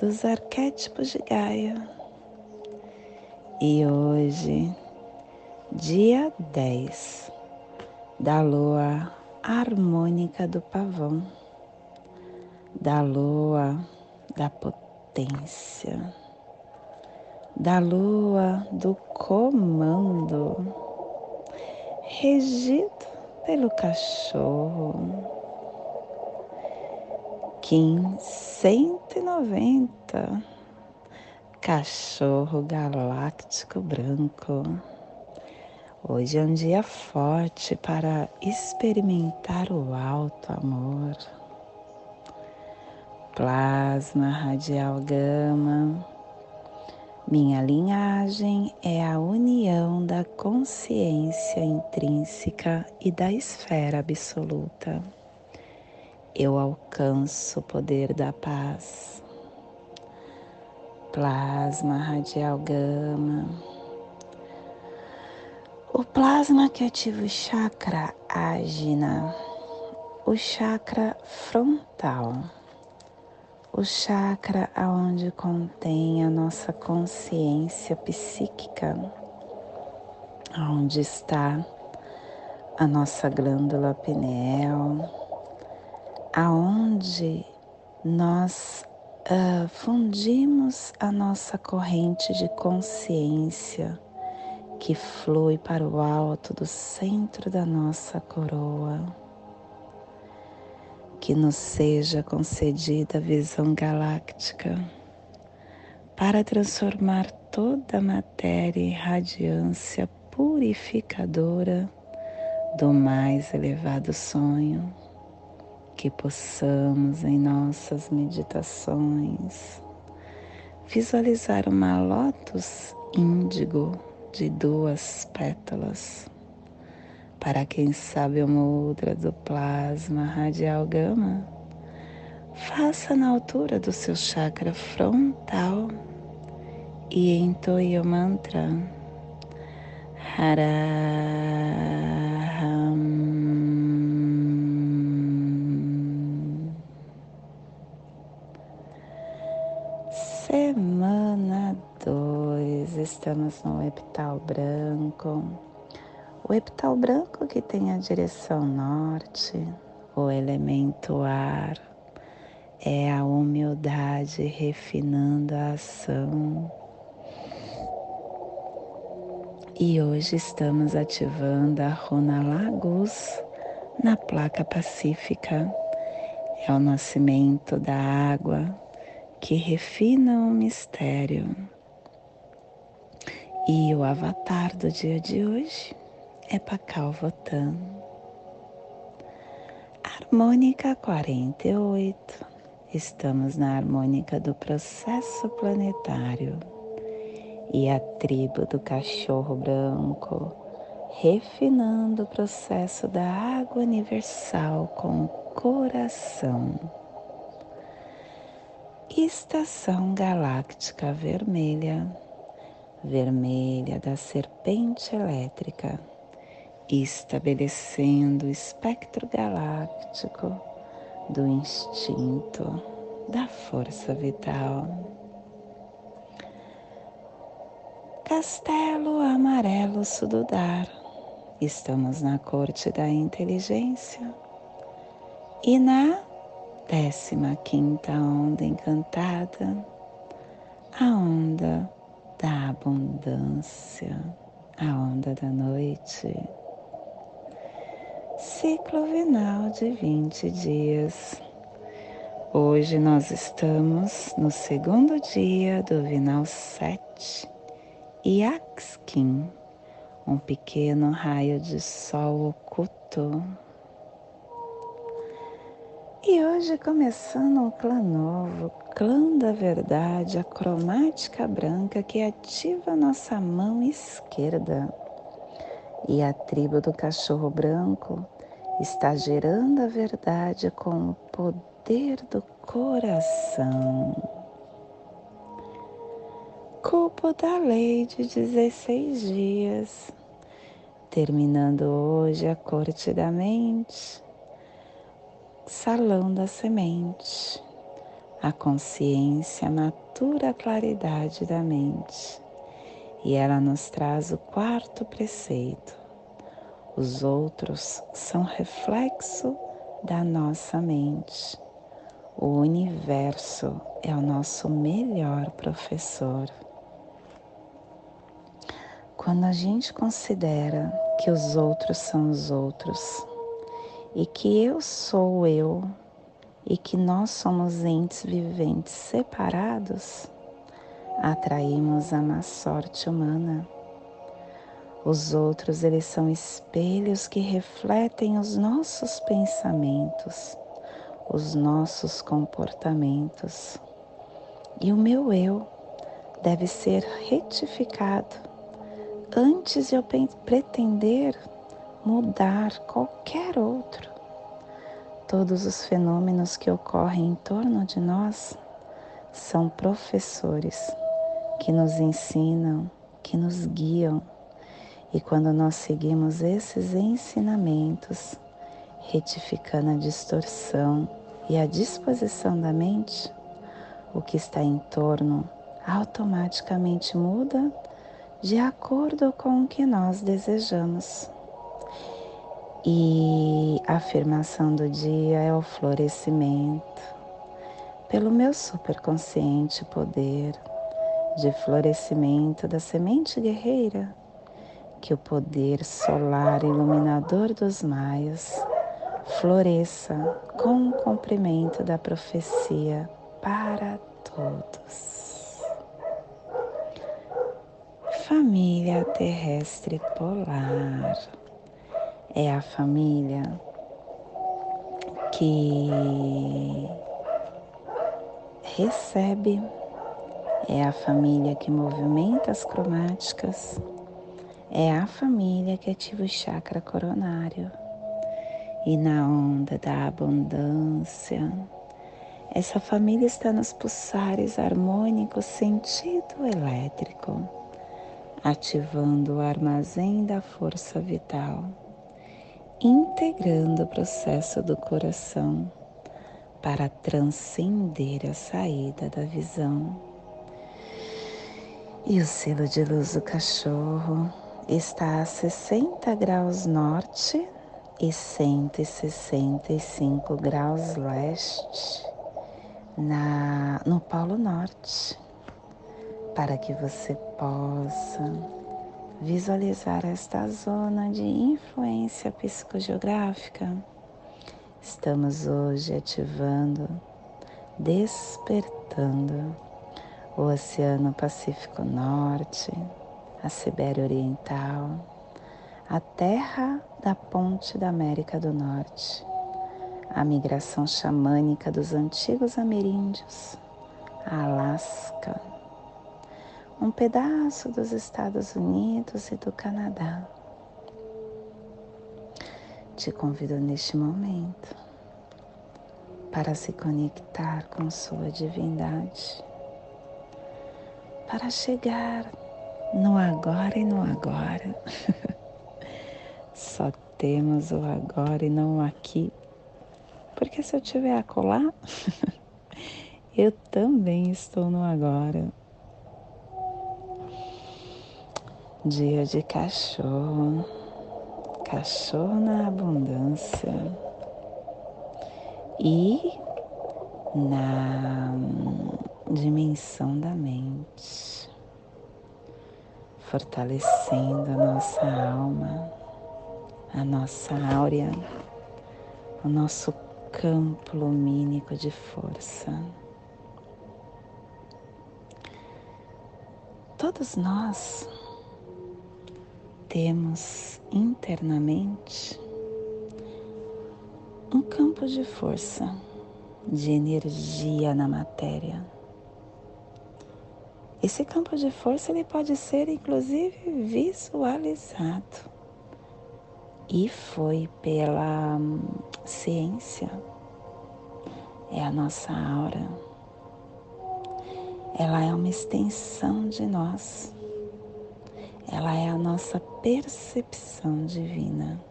dos arquétipos de Gaia. E hoje, dia 10 da lua harmônica do pavão, da lua da potência, da lua do comando, regido pelo cachorro. Kim 190, cachorro galáctico branco. Hoje é um dia forte para experimentar o alto amor. Plasma radial gama minha linhagem é a união da consciência intrínseca e da esfera absoluta. Eu alcanço o poder da paz. Plasma radial gama. O plasma que ativa o chakra ágina, o chakra frontal o chakra aonde contém a nossa consciência psíquica, onde está a nossa glândula pineal, aonde nós uh, fundimos a nossa corrente de consciência que flui para o alto do centro da nossa coroa que nos seja concedida a visão galáctica para transformar toda a matéria em radiância purificadora do mais elevado sonho, que possamos em nossas meditações visualizar uma lótus índigo de duas pétalas para quem sabe o mudra do plasma radial gama, faça na altura do seu chakra frontal e entoie o mantra Haraham. Semana 2, estamos no epital branco o epital branco que tem a direção norte, o elemento ar, é a humildade refinando a ação. E hoje estamos ativando a Runa Lagos na placa pacífica. É o nascimento da água que refina o mistério. E o avatar do dia de hoje é Pacal Votan. Harmônica 48. Estamos na harmônica do processo planetário e a tribo do cachorro branco, refinando o processo da água universal com o coração. Estação galáctica vermelha, vermelha da serpente elétrica estabelecendo o espectro galáctico do instinto, da força vital. Castelo Amarelo Sududar, estamos na corte da inteligência e na décima quinta onda encantada, a onda da abundância, a onda da noite ciclo vinal de 20 dias. Hoje nós estamos no segundo dia do vinal 7 e Axkin, um pequeno raio de sol oculto. E hoje começando um clã novo, clã da verdade, a cromática branca que ativa nossa mão esquerda. E a tribo do cachorro branco está gerando a verdade com o poder do coração. Culpo da lei de 16 dias, terminando hoje a corte da mente, salão da semente. A consciência matura a claridade da mente e ela nos traz o quarto preceito. Os outros são reflexo da nossa mente. O universo é o nosso melhor professor. Quando a gente considera que os outros são os outros e que eu sou eu e que nós somos entes viventes separados, atraímos a má sorte humana. Os outros, eles são espelhos que refletem os nossos pensamentos, os nossos comportamentos. E o meu eu deve ser retificado antes de eu pretender mudar qualquer outro. Todos os fenômenos que ocorrem em torno de nós são professores que nos ensinam, que nos guiam. E quando nós seguimos esses ensinamentos, retificando a distorção e a disposição da mente, o que está em torno automaticamente muda de acordo com o que nós desejamos. E a afirmação do dia é o florescimento. Pelo meu superconsciente poder de florescimento da semente guerreira, que o poder solar iluminador dos maias floresça com o cumprimento da profecia para todos. Família terrestre polar é a família que recebe, é a família que movimenta as cromáticas, é a família que ativa o chakra coronário. E na onda da abundância, essa família está nos pulsares harmônicos sentido elétrico, ativando o armazém da força vital integrando o processo do coração para transcender a saída da visão. E o selo de luz do cachorro está a 60 graus norte e 165 graus leste na, no Polo Norte, para que você possa visualizar esta zona de influência psicogeográfica, estamos hoje ativando, despertando o Oceano Pacífico Norte, a Sibéria Oriental, a terra da ponte da América do Norte, a migração xamânica dos antigos ameríndios, a Alasca, um pedaço dos Estados Unidos e do Canadá. Te convido neste momento para se conectar com sua divindade, para chegar no agora e no agora. Só temos o agora e não o aqui. Porque se eu tiver a colar, eu também estou no agora. Dia de cachorro, cachorro na abundância. E na dimensão da mente, fortalecendo a nossa alma, a nossa áurea, o nosso campo lumínico de força. Todos nós temos internamente um campo de força de energia na matéria. Esse campo de força ele pode ser inclusive visualizado e foi pela hum, ciência. É a nossa aura. Ela é uma extensão de nós. Ela é a nossa percepção divina.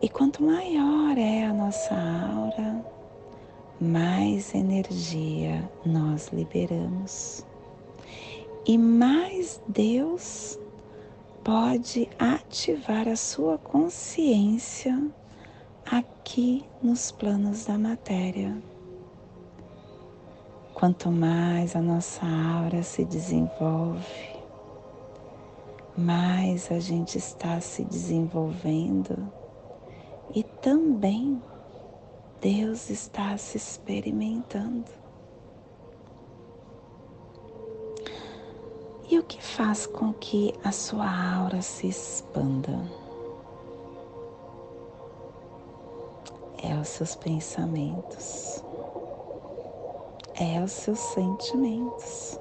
E quanto maior é a nossa aura, mais energia nós liberamos. E mais Deus pode ativar a sua consciência aqui nos planos da matéria. Quanto mais a nossa aura se desenvolve, mais a gente está se desenvolvendo e também Deus está se experimentando. E o que faz com que a sua aura se expanda? É os seus pensamentos, é os seus sentimentos.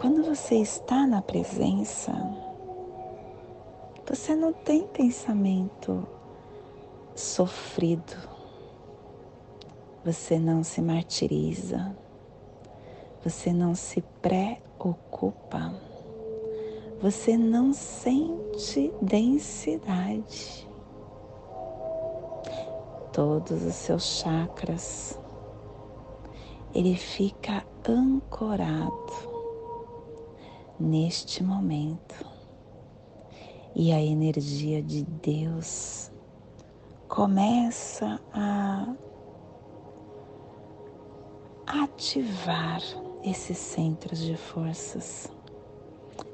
Quando você está na presença, você não tem pensamento sofrido, você não se martiriza. Você não se preocupa, você não sente densidade. Todos os seus chakras, ele fica ancorado neste momento e a energia de Deus começa a ativar esses centros de forças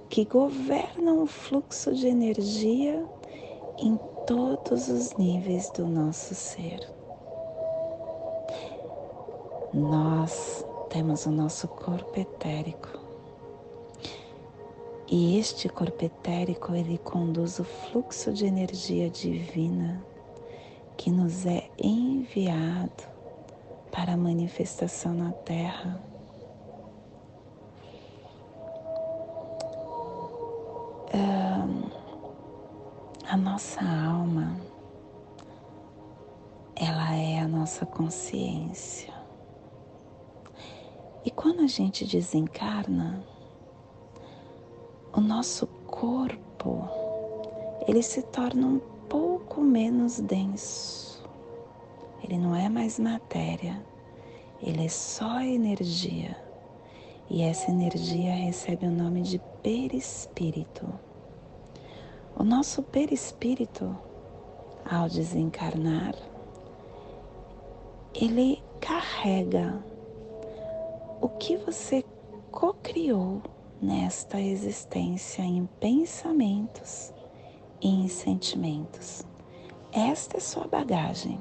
que governam o fluxo de energia em todos os níveis do nosso ser. Nós temos o nosso corpo etérico. E este corpo etérico, ele conduz o fluxo de energia divina que nos é enviado para a manifestação na Terra a nossa alma, ela é a nossa consciência. E quando a gente desencarna, o nosso corpo, ele se torna um pouco menos denso. Ele não é mais matéria, ele é só energia. E essa energia recebe o nome de perispírito. O nosso perispírito, ao desencarnar, ele carrega o que você cocriou nesta existência em pensamentos e em sentimentos. Esta é sua bagagem.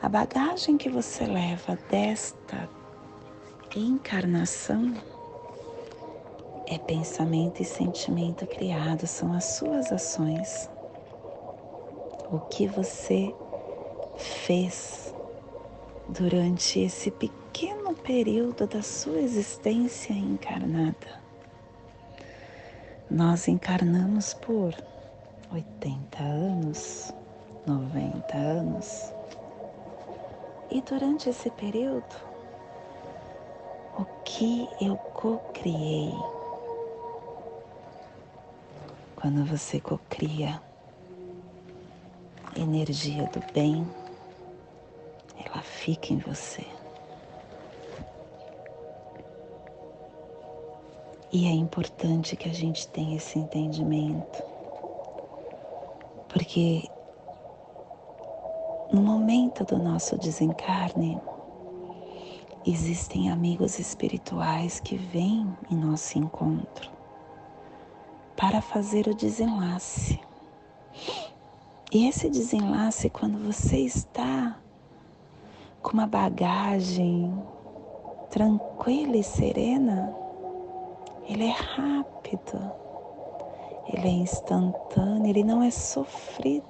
A bagagem que você leva desta encarnação é pensamento e sentimento criado, são as suas ações. O que você fez durante esse pequeno período da sua existência encarnada. Nós encarnamos por 80 anos, 90 anos. E durante esse período, o que eu co-criei. Quando você co-cria energia do bem, ela fica em você. E é importante que a gente tenha esse entendimento, porque no momento do nosso desencarne, existem amigos espirituais que vêm em nosso encontro para fazer o desenlace. E esse desenlace, quando você está com uma bagagem tranquila e serena, ele é rápido, ele é instantâneo, ele não é sofrido.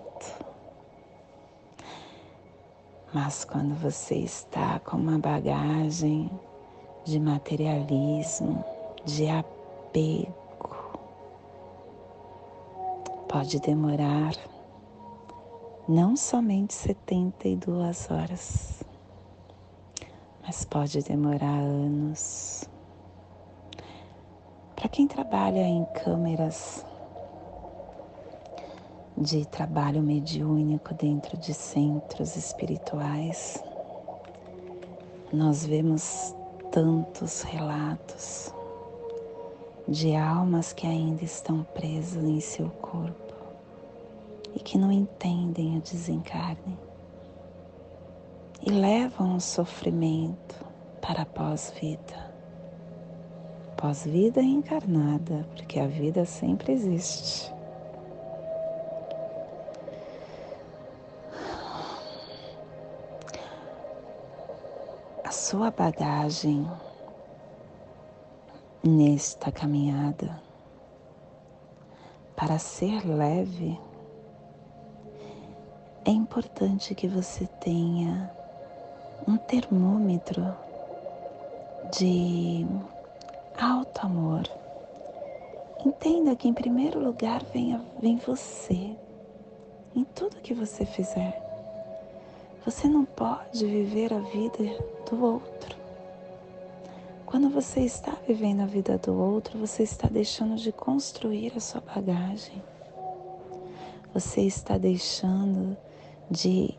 Mas quando você está com uma bagagem de materialismo, de apego, pode demorar não somente 72 horas, mas pode demorar anos. Quem trabalha em câmeras de trabalho mediúnico dentro de centros espirituais, nós vemos tantos relatos de almas que ainda estão presas em seu corpo e que não entendem o desencarne e levam o sofrimento para a pós-vida. Pós-vida encarnada, porque a vida sempre existe. A sua bagagem nesta caminhada para ser leve é importante que você tenha um termômetro de alto amor. Entenda que em primeiro lugar vem, vem você em tudo que você fizer. Você não pode viver a vida do outro. Quando você está vivendo a vida do outro, você está deixando de construir a sua bagagem. Você está deixando de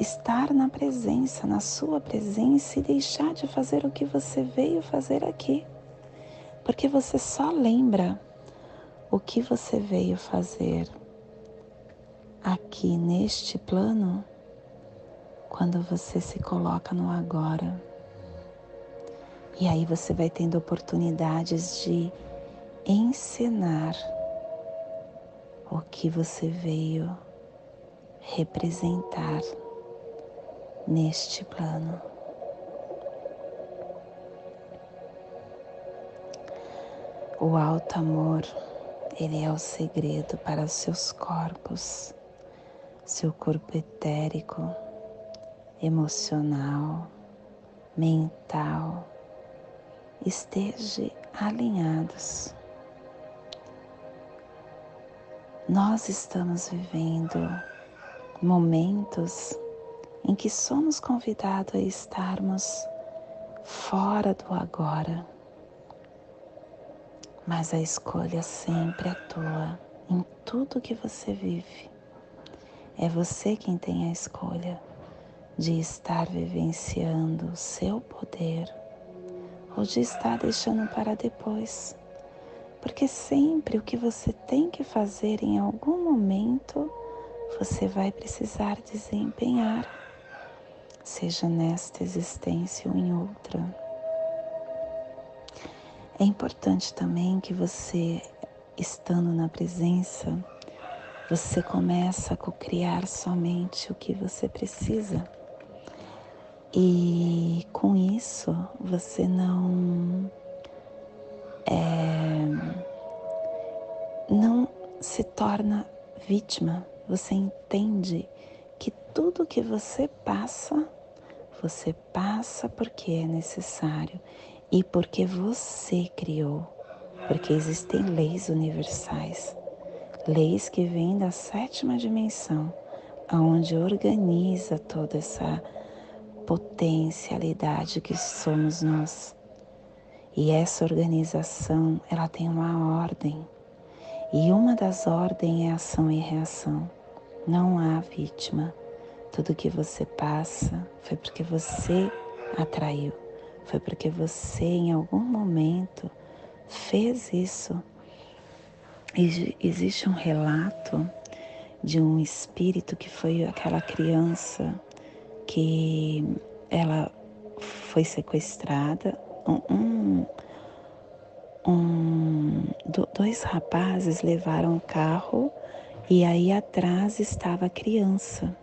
estar na presença, na sua presença e deixar de fazer o que você veio fazer aqui. Porque você só lembra o que você veio fazer aqui neste plano quando você se coloca no agora. E aí você vai tendo oportunidades de encenar o que você veio representar neste plano. O alto amor, ele é o segredo para seus corpos, seu corpo etérico, emocional, mental, esteja alinhados. Nós estamos vivendo momentos em que somos convidados a estarmos fora do agora, mas a escolha sempre é tua em tudo que você vive. É você quem tem a escolha de estar vivenciando o seu poder ou de estar deixando para depois. Porque sempre o que você tem que fazer em algum momento você vai precisar desempenhar, seja nesta existência ou em outra. É importante também que você, estando na presença, você começa a cocriar somente o que você precisa. E com isso você não é, não se torna vítima você entende que tudo que você passa, você passa porque é necessário e porque você criou, porque existem leis universais, leis que vêm da sétima dimensão, aonde organiza toda essa potencialidade que somos nós. E essa organização, ela tem uma ordem. E uma das ordens é ação e reação. Não há vítima. Tudo que você passa foi porque você atraiu, foi porque você em algum momento fez isso. E existe um relato de um espírito que foi aquela criança que ela foi sequestrada. Um, um, dois rapazes levaram o carro e aí atrás estava a criança.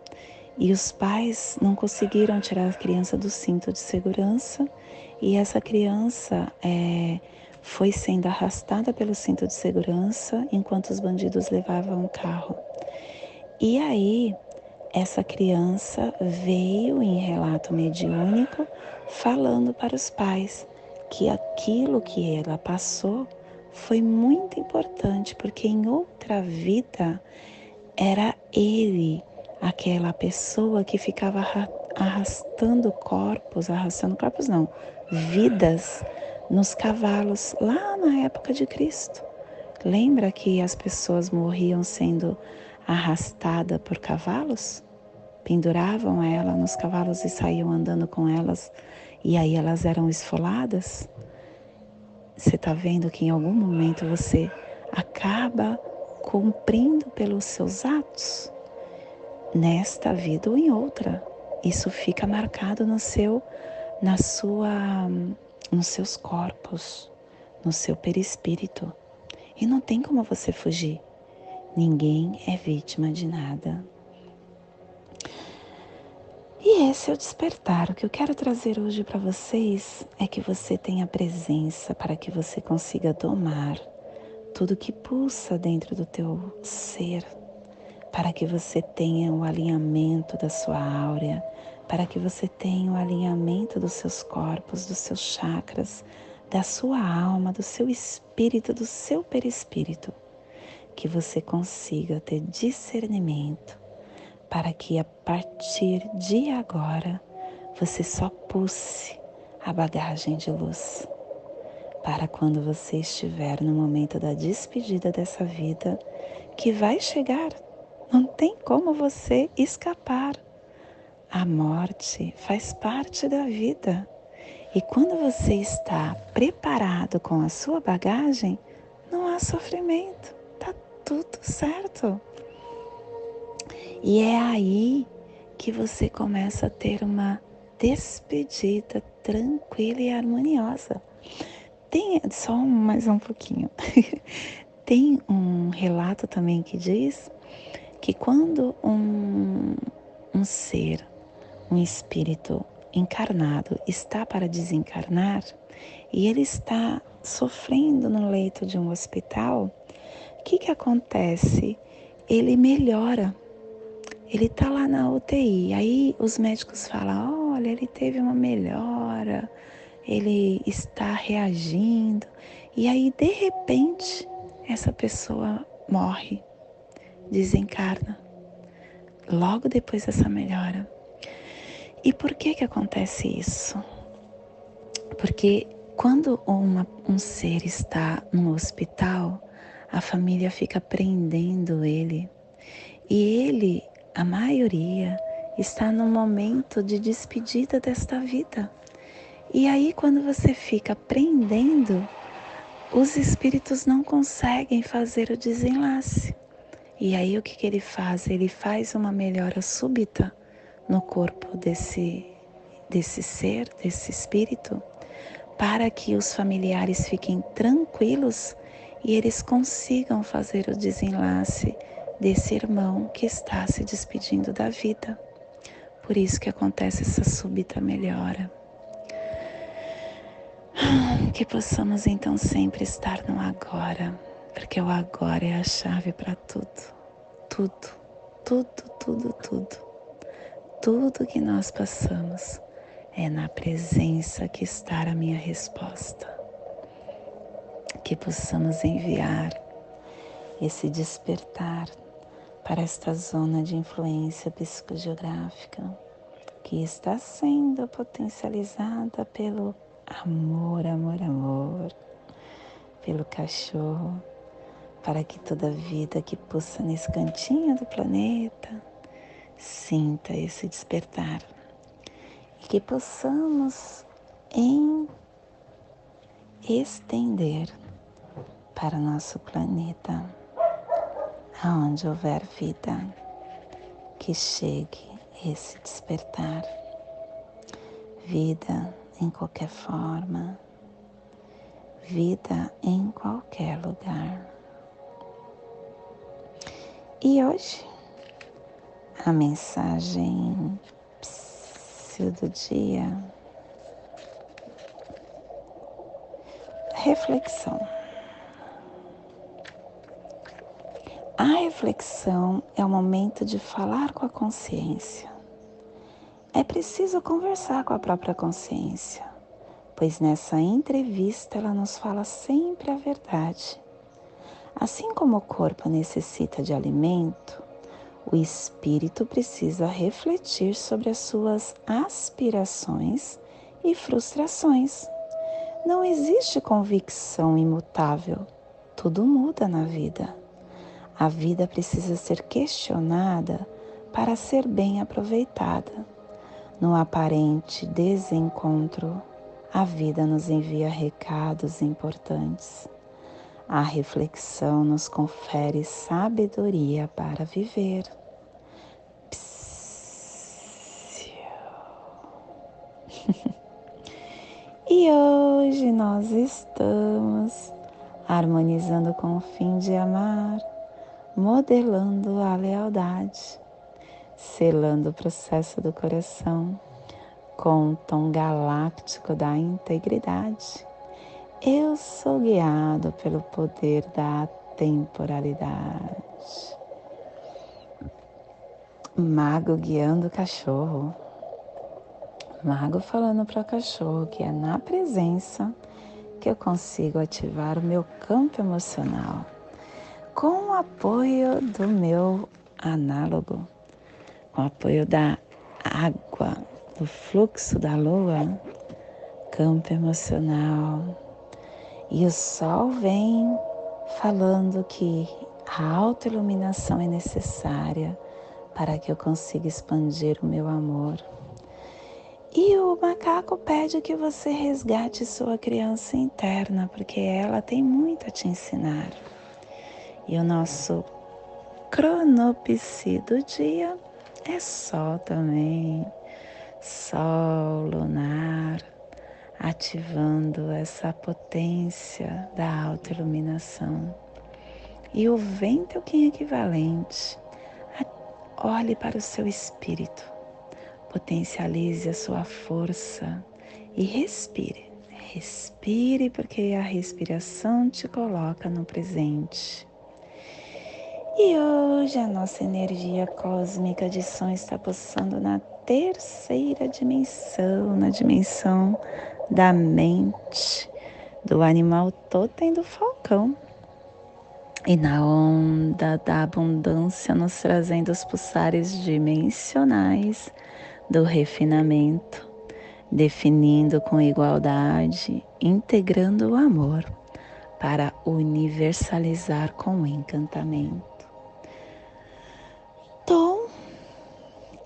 E os pais não conseguiram tirar a criança do cinto de segurança e essa criança é, foi sendo arrastada pelo cinto de segurança enquanto os bandidos levavam o carro. E aí essa criança veio em relato mediúnico falando para os pais que aquilo que ela passou foi muito importante, porque em outra vida era ele, aquela pessoa que ficava arrastando corpos, arrastando corpos não, vidas nos cavalos lá na época de Cristo. Lembra que as pessoas morriam sendo arrastadas por cavalos? Penduravam ela nos cavalos e saíam andando com elas, e aí elas eram esfoladas? Você está vendo que em algum momento você acaba cumprindo pelos seus atos, nesta vida ou em outra. Isso fica marcado no seu, na sua, nos seus corpos, no seu perispírito. E não tem como você fugir. Ninguém é vítima de nada. E esse é o despertar. O que eu quero trazer hoje para vocês é que você tenha presença para que você consiga domar tudo que pulsa dentro do teu ser, para que você tenha o alinhamento da sua áurea, para que você tenha o alinhamento dos seus corpos, dos seus chakras, da sua alma, do seu espírito, do seu perispírito, que você consiga ter discernimento para que a partir de agora você só pulse a bagagem de luz. Para quando você estiver no momento da despedida dessa vida, que vai chegar, não tem como você escapar. A morte faz parte da vida. E quando você está preparado com a sua bagagem, não há sofrimento, tá tudo certo. E é aí que você começa a ter uma despedida tranquila e harmoniosa. Tem só mais um pouquinho. Tem um relato também que diz que quando um, um ser, um espírito encarnado está para desencarnar e ele está sofrendo no leito de um hospital, o que, que acontece? Ele melhora ele tá lá na UTI. Aí os médicos falam: olha, ele teve uma melhora, ele está reagindo. E aí, de repente, essa pessoa morre, desencarna, logo depois dessa melhora. E por que que acontece isso? Porque quando uma, um ser está no hospital, a família fica prendendo ele e ele a maioria está no momento de despedida desta vida. E aí, quando você fica prendendo, os espíritos não conseguem fazer o desenlace. E aí, o que, que ele faz? Ele faz uma melhora súbita no corpo desse, desse ser, desse espírito, para que os familiares fiquem tranquilos e eles consigam fazer o desenlace desse irmão que está se despedindo da vida. Por isso que acontece essa súbita melhora. Que possamos então sempre estar no agora, porque o agora é a chave para tudo. Tudo, tudo, tudo, tudo. Tudo que nós passamos é na presença que está a minha resposta. Que possamos enviar esse despertar para esta zona de influência psicogeográfica que está sendo potencializada pelo amor, amor, amor, pelo cachorro, para que toda vida que pulsa nesse cantinho do planeta sinta esse despertar e que possamos em estender para nosso planeta aonde houver vida, que chegue esse despertar. Vida em qualquer forma, vida em qualquer lugar. E hoje, a mensagem do dia, reflexão. reflexão é o momento de falar com a consciência. É preciso conversar com a própria consciência, pois nessa entrevista ela nos fala sempre a verdade. Assim como o corpo necessita de alimento, o espírito precisa refletir sobre as suas aspirações e frustrações. Não existe convicção imutável, tudo muda na vida. A vida precisa ser questionada para ser bem aproveitada. No aparente desencontro, a vida nos envia recados importantes. A reflexão nos confere sabedoria para viver. e hoje nós estamos harmonizando com o fim de amar, modelando a lealdade selando o processo do coração com o tom galáctico da integridade. Eu sou guiado pelo poder da temporalidade. Mago guiando o cachorro. Mago falando para o cachorro que é na presença que eu consigo ativar o meu campo emocional com o apoio do meu análogo com o apoio da água, do fluxo da lua, campo emocional. E o sol vem falando que a autoiluminação é necessária para que eu consiga expandir o meu amor. E o macaco pede que você resgate sua criança interna, porque ela tem muito a te ensinar. E o nosso cronopsi do dia é sol também, sol lunar, ativando essa potência da autoiluminação. E o vento é o que é equivalente. Olhe para o seu espírito, potencialize a sua força e respire. Respire, porque a respiração te coloca no presente. E hoje a nossa energia cósmica de som está pulsando na terceira dimensão, na dimensão da mente, do animal totem do falcão. E na onda da abundância, nos trazendo os pulsares dimensionais do refinamento, definindo com igualdade, integrando o amor para universalizar com encantamento tom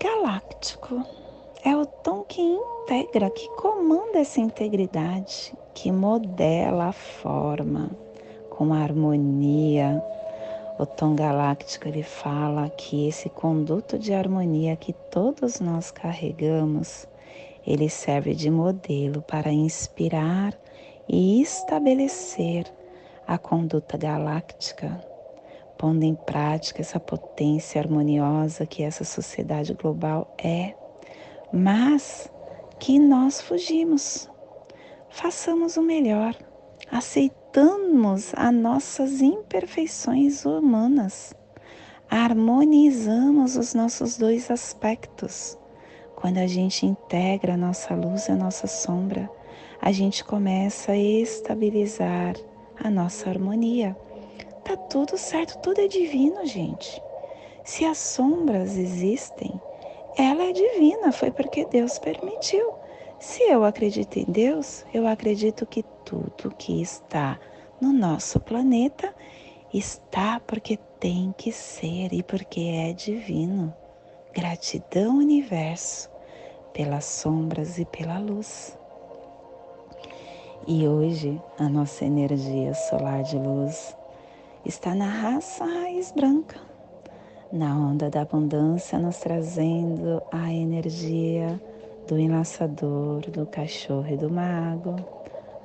galáctico. É o tom que integra, que comanda essa integridade, que modela a forma com harmonia. O tom galáctico ele fala que esse conduto de harmonia que todos nós carregamos, ele serve de modelo para inspirar e estabelecer a conduta galáctica pondo em prática essa potência harmoniosa que essa sociedade global é, mas que nós fugimos. Façamos o melhor, aceitamos as nossas imperfeições humanas, harmonizamos os nossos dois aspectos. Quando a gente integra a nossa luz e a nossa sombra, a gente começa a estabilizar a nossa harmonia Tá tudo certo, tudo é divino, gente. Se as sombras existem, ela é divina, foi porque Deus permitiu. Se eu acredito em Deus, eu acredito que tudo que está no nosso planeta está porque tem que ser e porque é divino. Gratidão, universo, pelas sombras e pela luz. E hoje a nossa energia solar de luz está na raça raiz branca, na onda da abundância, nos trazendo a energia do enlaçador, do cachorro e do mago.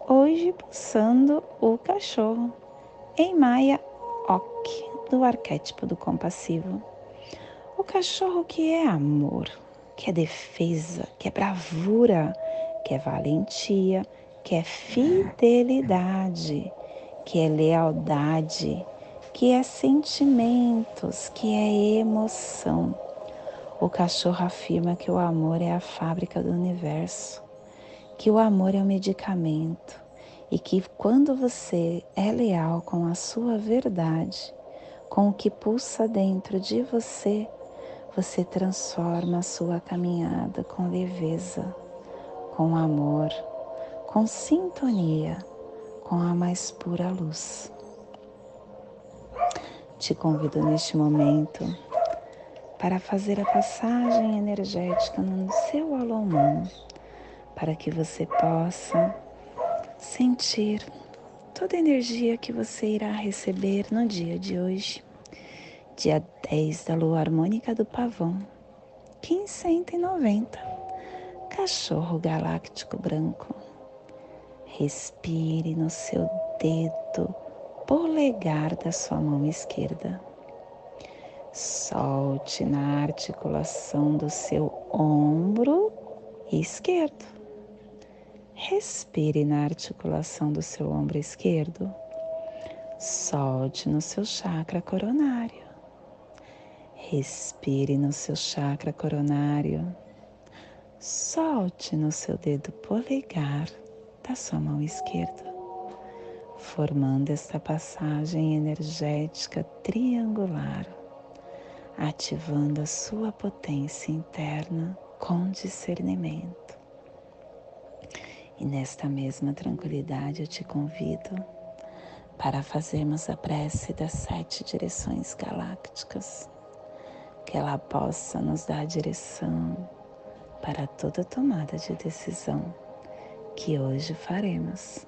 Hoje pulsando o cachorro em Maia Ok, do arquétipo do compassivo. O cachorro que é amor, que é defesa, que é bravura, que é valentia, que é fidelidade que é lealdade, que é sentimentos, que é emoção. O cachorro afirma que o amor é a fábrica do universo, que o amor é o medicamento e que quando você é leal com a sua verdade, com o que pulsa dentro de você, você transforma a sua caminhada com leveza, com amor, com sintonia, com a mais pura luz. Te convido neste momento para fazer a passagem energética no seu humano, para que você possa sentir toda a energia que você irá receber no dia de hoje, dia 10 da lua harmônica do pavão, 1590, cachorro galáctico branco. Respire no seu dedo polegar da sua mão esquerda. Solte na articulação do seu ombro esquerdo. Respire na articulação do seu ombro esquerdo. Solte no seu chakra coronário. Respire no seu chakra coronário. Solte no seu dedo polegar da sua mão esquerda, formando esta passagem energética triangular, ativando a sua potência interna com discernimento. E nesta mesma tranquilidade eu te convido para fazermos a prece das sete direções galácticas, que ela possa nos dar direção para toda tomada de decisão que hoje faremos.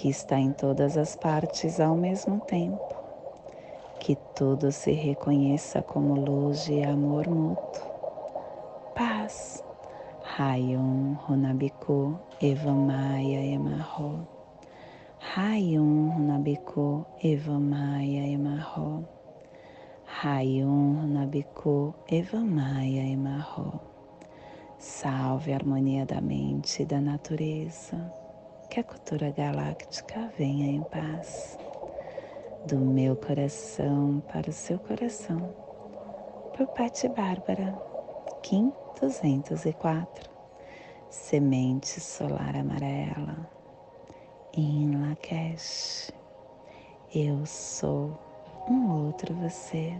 que está em todas as partes ao mesmo tempo. Que tudo se reconheça como luz e amor mútuo. Paz. Rayon Runabiku Evamaya Emarro. Rayon Runabiku Evamaya Emarro. Rayon Runabiku Evamaya Emarro. Salve a harmonia da mente e da natureza que a cultura galáctica venha em paz. Do meu coração para o seu coração. Por Pati Bárbara, Kim 204. Semente solar amarela. Em Lakesh. Eu sou um outro você.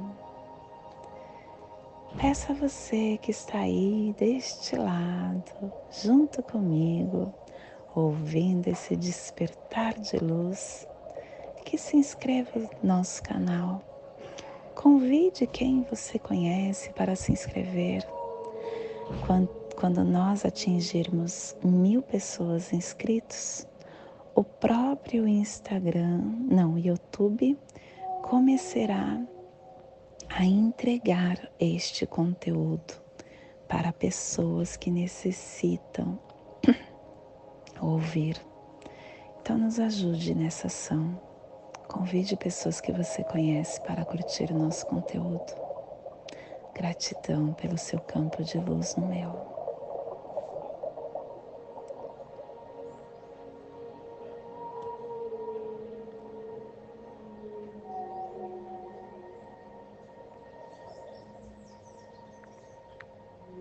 Peço a você que está aí deste lado, junto comigo, ouvindo esse despertar de luz, que se inscreva no nosso canal. Convide quem você conhece para se inscrever. Quando, nós atingirmos mil pessoas inscritos, o próprio Instagram, não, YouTube, começará a entregar este conteúdo para pessoas que necessitam ouvir. Então, nos ajude nessa ação. Convide pessoas que você conhece para curtir o nosso conteúdo. Gratidão pelo seu campo de luz no meu.